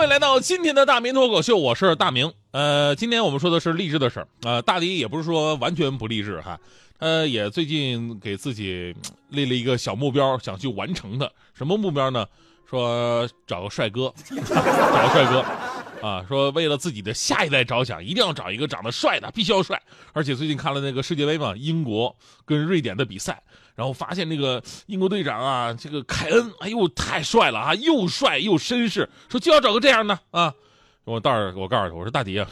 位来到今天的大明脱口秀，我是大明。呃，今天我们说的是励志的事儿啊，大迪也不是说完全不励志哈，呃，也最近给自己 立了一个小目标，想去完成的。什么目标呢？说找个帅哥，找个帅哥，啊，说为了自己的下一代着想，一定要找一个长得帅的，必须要帅。而且最近看了那个世界杯嘛，英国跟瑞典的比赛。然后发现那个英国队长啊，这个凯恩，哎呦，太帅了啊，又帅又绅士，说就要找个这样的啊。我倒是我告诉他，我说大迪啊，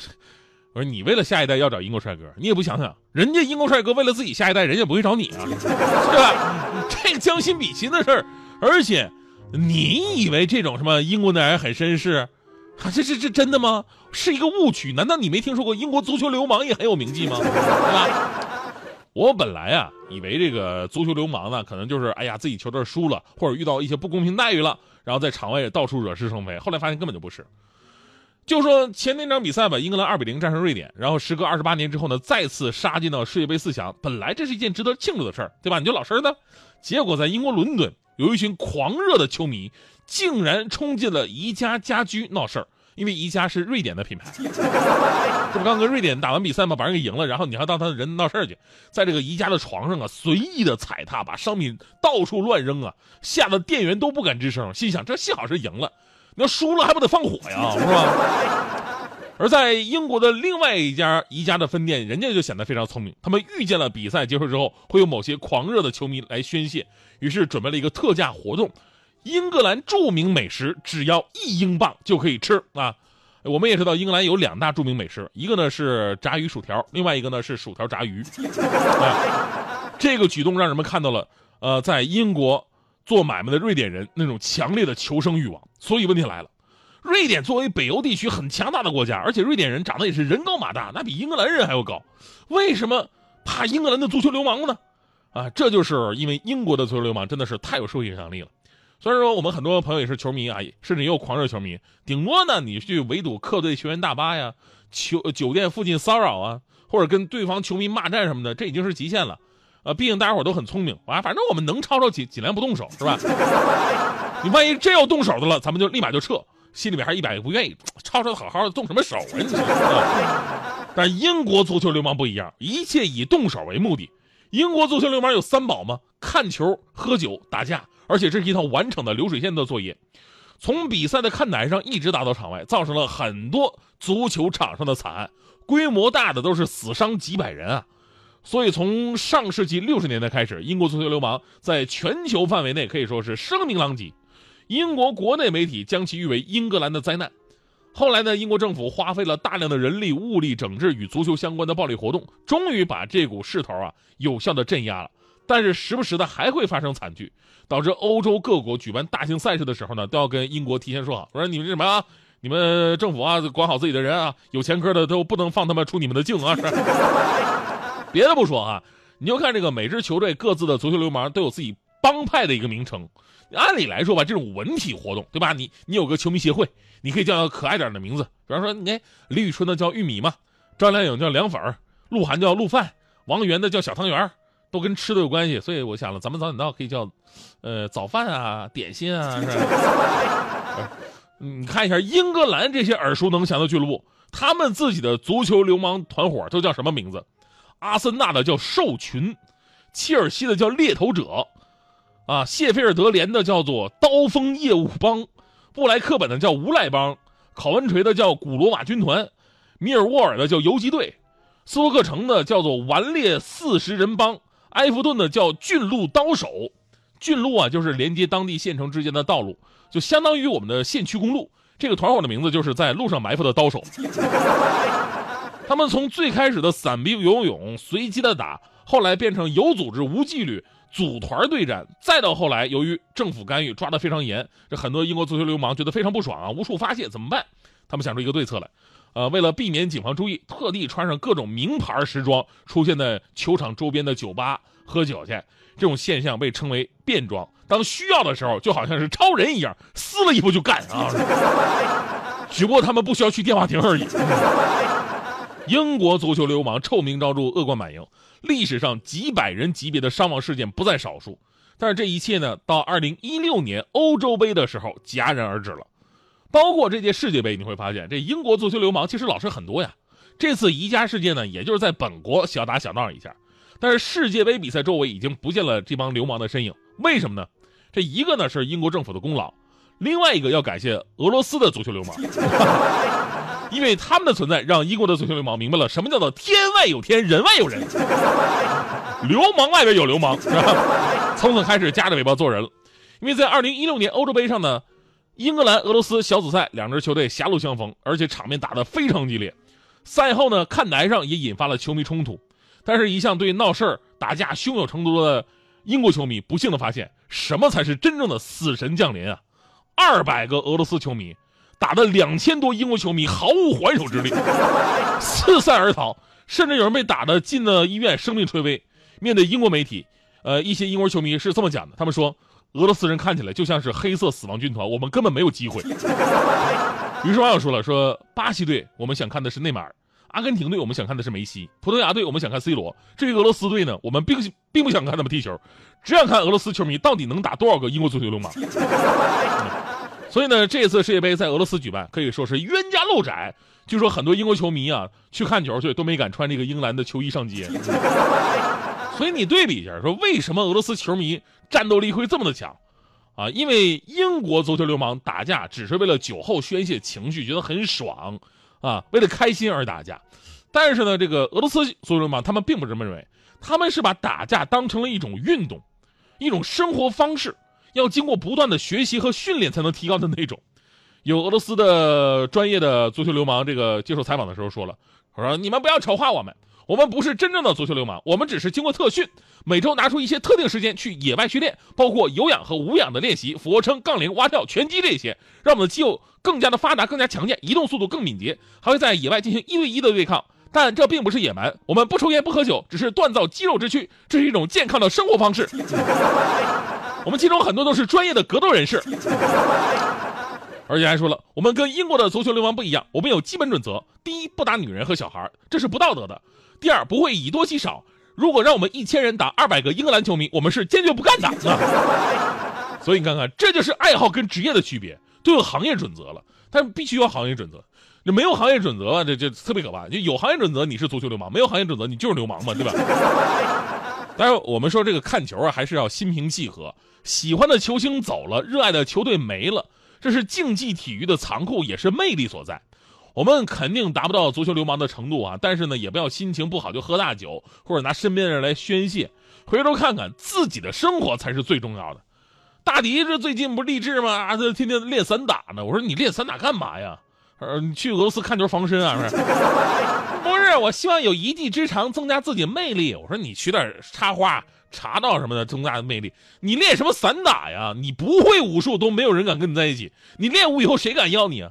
我说你为了下一代要找英国帅哥，你也不想想，人家英国帅哥为了自己下一代，人家不会找你啊，是吧？这个将心比心的事儿。而且，你以为这种什么英国男人很绅士，啊这这这真的吗？是一个误区。难道你没听说过英国足球流氓也很有名气吗？对吧？我本来啊，以为这个足球流氓呢，可能就是哎呀，自己球队输了，或者遇到一些不公平待遇了，然后在场外到处惹是生非。后来发现根本就不是。就说前那场比赛吧，英格兰二比零战胜瑞典，然后时隔二十八年之后呢，再次杀进到世界杯四强。本来这是一件值得庆祝的事儿，对吧？你就老实的。结果在英国伦敦，有一群狂热的球迷，竟然冲进了宜家家居闹事儿。因为宜家是瑞典的品牌，这不刚跟瑞典打完比赛吗？把人给赢了，然后你还当他的人闹事儿去，在这个宜家的床上啊，随意的踩踏，把商品到处乱扔啊，吓得店员都不敢吱声，心想这幸好是赢了，你要输了还不得放火呀，是吧？而在英国的另外一家宜家的分店，人家就显得非常聪明，他们遇见了比赛结束之后会有某些狂热的球迷来宣泄，于是准备了一个特价活动。英格兰著名美食只要一英镑就可以吃啊！我们也知道英格兰有两大著名美食，一个呢是炸鱼薯条，另外一个呢是薯条炸鱼。这个举动让人们看到了，呃，在英国做买卖的瑞典人那种强烈的求生欲望。所以问题来了，瑞典作为北欧地区很强大的国家，而且瑞典人长得也是人高马大，那比英格兰人还要高，为什么怕英格兰的足球流氓呢？啊，这就是因为英国的足球流氓真的是太有社会影响力了。虽然说我们很多朋友也是球迷啊，甚至也有狂热球迷，顶多呢你去围堵客队球员大巴呀，球酒店附近骚扰啊，或者跟对方球迷骂战什么的，这已经是极限了。呃，毕竟大家伙都很聪明啊，反正我们能吵吵尽尽量不动手，是吧？你万一真要动手的了，咱们就立马就撤，心里面还一百个不愿意，吵吵好好的动什么手啊？但英国足球流氓不一样，一切以动手为目的。英国足球流氓有三宝吗？看球、喝酒、打架。而且这是一套完整的流水线的作业，从比赛的看台上一直打到场外，造成了很多足球场上的惨案，规模大的都是死伤几百人啊！所以从上世纪六十年代开始，英国足球流氓在全球范围内可以说是声名狼藉，英国国内媒体将其誉为英格兰的灾难。后来呢，英国政府花费了大量的人力物力整治与足球相关的暴力活动，终于把这股势头啊有效的镇压了。但是时不时的还会发生惨剧，导致欧洲各国举办大型赛事的时候呢，都要跟英国提前说好，我说你们这什么啊？你们政府啊，管好自己的人啊，有前科的都不能放他们出你们的境啊！是。别的不说啊，你就看这个每支球队各自的足球流氓都有自己帮派的一个名称。按理来说吧，这种文体活动，对吧？你你有个球迷协会，你可以叫个可爱点的名字，比方说，你李宇春的叫玉米嘛，张靓颖叫凉粉鹿晗叫鹿饭，王源的叫小汤圆都跟吃的有关系，所以我想了，咱们早点到可以叫，呃，早饭啊，点心啊，是吧？你看一下英格兰这些耳熟能详的俱乐部，他们自己的足球流氓团伙都叫什么名字？阿森纳的叫兽群，切尔西的叫猎头者，啊，谢菲尔德联的叫做刀锋业务帮，布莱克本的叫无赖帮，考文垂的叫古罗马军团，米尔沃尔的叫游击队，斯托克城的叫做顽劣四十人帮。埃弗顿的叫郡路刀手，郡路啊就是连接当地县城之间的道路，就相当于我们的县区公路。这个团伙的名字就是在路上埋伏的刀手。他们从最开始的散兵游泳、随机的打，后来变成有组织、无纪律，组团对战，再到后来，由于政府干预抓得非常严，这很多英国足球流氓觉得非常不爽啊，无处发泄，怎么办？他们想出一个对策来，呃，为了避免警方注意，特地穿上各种名牌时装，出现在球场周边的酒吧喝酒去。这种现象被称为变装。当需要的时候，就好像是超人一样，撕了衣服就干啊！只不过他们不需要去电话亭而已。英国足球流氓臭名昭著，恶贯满盈，历史上几百人级别的伤亡事件不在少数。但是这一切呢，到二零一六年欧洲杯的时候戛然而止了。包括这届世界杯，你会发现这英国足球流氓其实老是很多呀。这次宜家事件呢，也就是在本国小打小闹一下，但是世界杯比赛周围已经不见了这帮流氓的身影。为什么呢？这一个呢是英国政府的功劳，另外一个要感谢俄罗斯的足球流氓，因为他们的存在让英国的足球流氓明白了什么叫做天外有天，人外有人，流氓外边有流氓，从此开始夹着尾巴做人了。因为在二零一六年欧洲杯上呢，英格兰、俄罗斯小组赛两支球队狭路相逢，而且场面打得非常激烈。赛后呢，看台上也引发了球迷冲突，但是一向对闹事儿、打架胸有成竹的。英国球迷不幸的发现，什么才是真正的死神降临啊！二百个俄罗斯球迷打的两千多英国球迷毫无还手之力，四散而逃，甚至有人被打的进了医院，生命垂危。面对英国媒体，呃，一些英国球迷是这么讲的：他们说，俄罗斯人看起来就像是黑色死亡军团，我们根本没有机会。于是网友说了，说巴西队，我们想看的是内马尔。阿根廷队，我们想看的是梅西；葡萄牙队，我们想看 C 罗。至于俄罗斯队呢，我们并并不想看他们踢球，只想看俄罗斯球迷到底能打多少个英国足球流氓。所以呢，这次世界杯在俄罗斯举办，可以说是冤家路窄。据说很多英国球迷啊，去看球去都没敢穿这个英格兰的球衣上街。所以你对比一下，说为什么俄罗斯球迷战斗力会这么的强？啊，因为英国足球流氓打架只是为了酒后宣泄情绪，觉得很爽。啊，为了开心而打架，但是呢，这个俄罗斯足球流氓他们并不这么认为，他们是把打架当成了一种运动，一种生活方式，要经过不断的学习和训练才能提高的那种。有俄罗斯的专业的足球流氓，这个接受采访的时候说了，他说：“你们不要丑化我们。”我们不是真正的足球流氓，我们只是经过特训，每周拿出一些特定时间去野外训练，包括有氧和无氧的练习，俯卧撑、杠铃、蛙跳、拳击这些，让我们的肌肉更加的发达、更加强健，移动速度更敏捷，还会在野外进行一对一的对抗。但这并不是野蛮，我们不抽烟不喝酒，只是锻造肌肉之躯，这是一种健康的生活方式。我们其中很多都是专业的格斗人士，而且还说了，我们跟英国的足球流氓不一样，我们有基本准则：第一，不打女人和小孩，这是不道德的。第二，不会以多欺少。如果让我们一千人打二百个英格兰球迷，我们是坚决不干的。所以你看看，这就是爱好跟职业的区别，都有行业准则了。但必须有行业准则，你没有行业准则，这这特别可怕。就有行业准则，你是足球流氓；没有行业准则，你就是流氓嘛，对吧？当然，我们说这个看球啊，还是要心平气和。喜欢的球星走了，热爱的球队没了，这是竞技体育的残酷，也是魅力所在。我们肯定达不到足球流氓的程度啊，但是呢，也不要心情不好就喝大酒，或者拿身边的人来宣泄。回头看看自己的生活才是最重要的。大迪这最近不励志吗？啊，这天天练散打呢。我说你练散打干嘛呀？呃，你去俄罗斯看球防身啊？不是，不是，我希望有一技之长，增加自己魅力。我说你学点插花、茶道什么的，增加魅力。你练什么散打呀？你不会武术，都没有人敢跟你在一起。你练武以后，谁敢要你啊？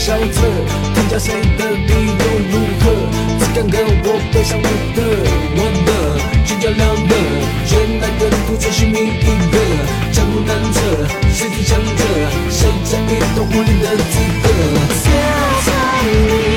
什么冷笑着，天下谁的理由如何？只敢跟我背上我的，我的俊俏亮的，原来跟独存姓名一个，江湖难测，谁最强者？谁占一统武林的资格？现在。